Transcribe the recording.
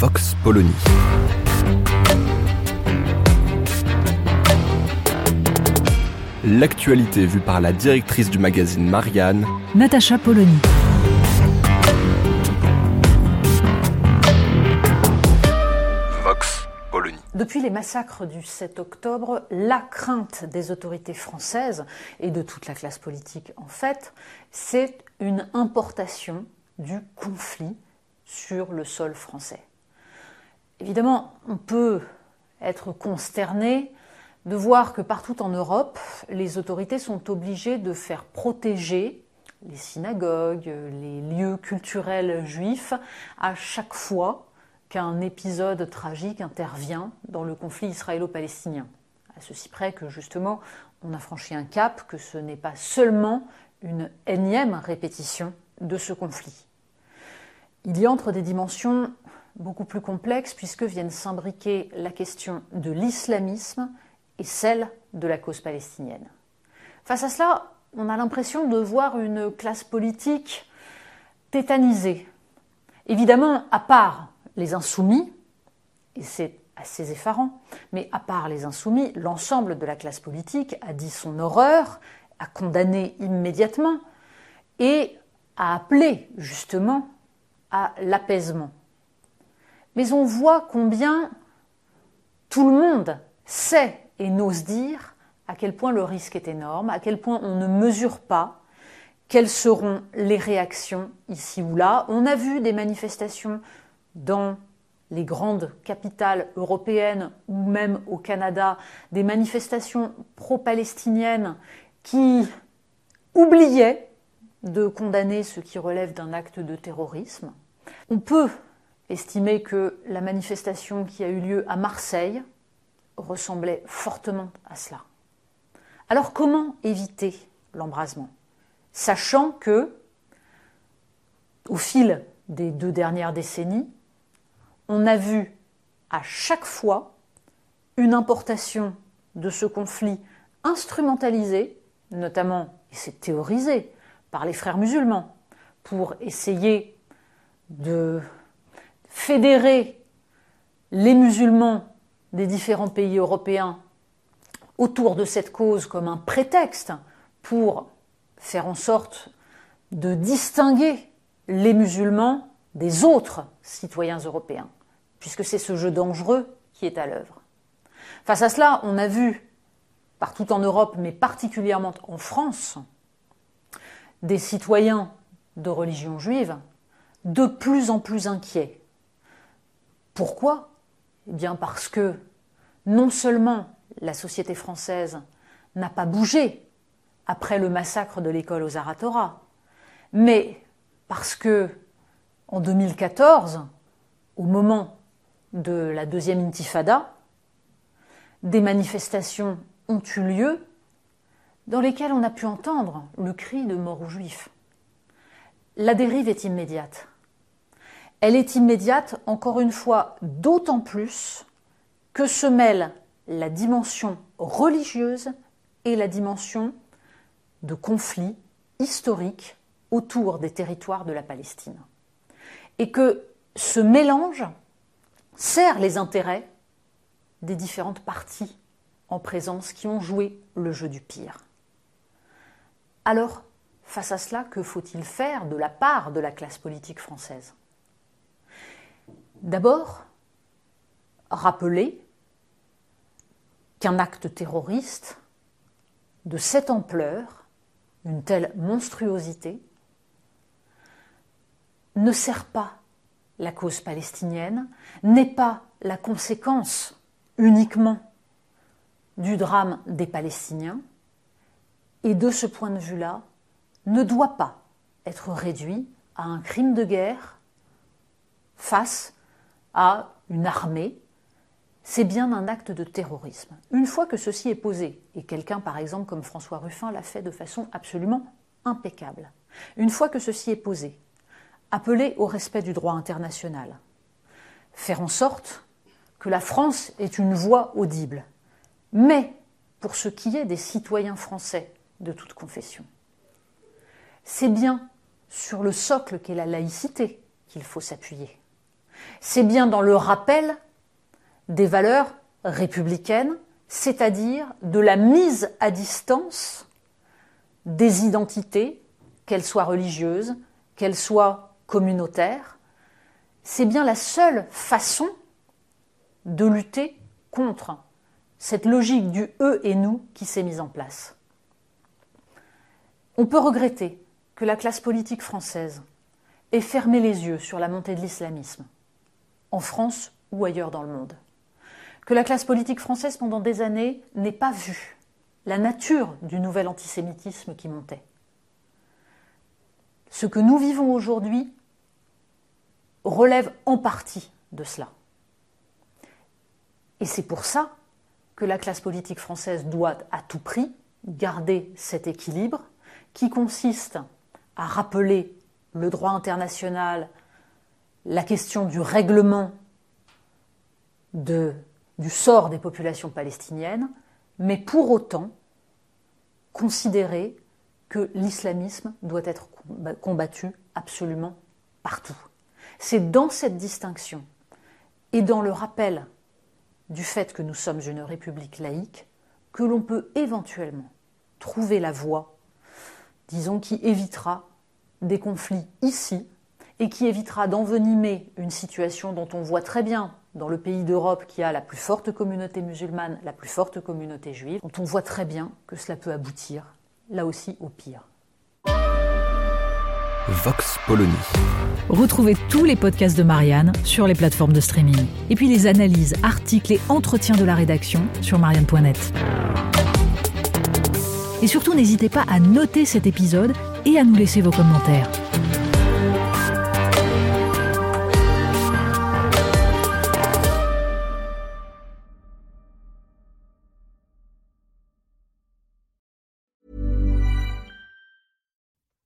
Vox Polony. L'actualité vue par la directrice du magazine Marianne, Natacha Polony. Vox Polony. Depuis les massacres du 7 octobre, la crainte des autorités françaises et de toute la classe politique en fait, c'est une importation du conflit sur le sol français. Évidemment, on peut être consterné de voir que partout en Europe, les autorités sont obligées de faire protéger les synagogues, les lieux culturels juifs, à chaque fois qu'un épisode tragique intervient dans le conflit israélo-palestinien. À ceci près que justement, on a franchi un cap, que ce n'est pas seulement une énième répétition de ce conflit. Il y entre des dimensions beaucoup plus complexes puisque viennent s'imbriquer la question de l'islamisme et celle de la cause palestinienne. Face à cela, on a l'impression de voir une classe politique tétanisée. Évidemment, à part les insoumis, et c'est assez effarant, mais à part les insoumis, l'ensemble de la classe politique a dit son horreur, a condamné immédiatement et a appelé justement à l'apaisement. Mais on voit combien tout le monde sait et n'ose dire à quel point le risque est énorme, à quel point on ne mesure pas quelles seront les réactions ici ou là. On a vu des manifestations dans les grandes capitales européennes ou même au Canada, des manifestations pro-palestiniennes qui oubliaient de condamner ce qui relève d'un acte de terrorisme. On peut estimer que la manifestation qui a eu lieu à Marseille ressemblait fortement à cela. Alors comment éviter l'embrasement Sachant que, au fil des deux dernières décennies, on a vu à chaque fois une importation de ce conflit instrumentalisé, notamment, et c'est théorisé, par les frères musulmans, pour essayer de fédérer les musulmans des différents pays européens autour de cette cause comme un prétexte pour faire en sorte de distinguer les musulmans des autres citoyens européens, puisque c'est ce jeu dangereux qui est à l'œuvre. Face à cela, on a vu partout en Europe, mais particulièrement en France, des citoyens de religion juive de plus en plus inquiets. Pourquoi? Eh bien parce que non seulement la société française n'a pas bougé après le massacre de l'école aux Aratora, mais parce que en 2014, au moment de la deuxième intifada, des manifestations ont eu lieu dans lesquelles on a pu entendre le cri de mort aux juifs. La dérive est immédiate. Elle est immédiate, encore une fois, d'autant plus que se mêlent la dimension religieuse et la dimension de conflit historique autour des territoires de la Palestine. Et que ce mélange sert les intérêts des différentes parties en présence qui ont joué le jeu du pire. Alors, face à cela, que faut-il faire de la part de la classe politique française? D'abord, rappeler qu'un acte terroriste de cette ampleur, une telle monstruosité, ne sert pas la cause palestinienne, n'est pas la conséquence uniquement du drame des Palestiniens, et de ce point de vue-là, ne doit pas être réduit à un crime de guerre face à une armée, c'est bien un acte de terrorisme. Une fois que ceci est posé, et quelqu'un par exemple comme François Ruffin l'a fait de façon absolument impeccable, une fois que ceci est posé, appeler au respect du droit international, faire en sorte que la France ait une voix audible, mais pour ce qui est des citoyens français de toute confession. C'est bien sur le socle qu'est la laïcité qu'il faut s'appuyer. C'est bien dans le rappel des valeurs républicaines, c'est-à-dire de la mise à distance des identités, qu'elles soient religieuses, qu'elles soient communautaires. C'est bien la seule façon de lutter contre cette logique du eux et nous qui s'est mise en place. On peut regretter que la classe politique française ait fermé les yeux sur la montée de l'islamisme, en France ou ailleurs dans le monde. Que la classe politique française, pendant des années, n'ait pas vu la nature du nouvel antisémitisme qui montait. Ce que nous vivons aujourd'hui relève en partie de cela. Et c'est pour ça que la classe politique française doit à tout prix garder cet équilibre qui consiste à rappeler le droit international, la question du règlement du sort des populations palestiniennes, mais pour autant considérer que l'islamisme doit être combattu absolument partout. C'est dans cette distinction et dans le rappel du fait que nous sommes une république laïque que l'on peut éventuellement trouver la voie, disons, qui évitera des conflits ici et qui évitera d'envenimer une situation dont on voit très bien dans le pays d'Europe qui a la plus forte communauté musulmane, la plus forte communauté juive, dont on voit très bien que cela peut aboutir, là aussi, au pire. Vox Polony. Retrouvez tous les podcasts de Marianne sur les plateformes de streaming. Et puis les analyses, articles et entretiens de la rédaction sur marianne.net. Et surtout, n'hésitez pas à noter cet épisode et à nous laisser vos commentaires.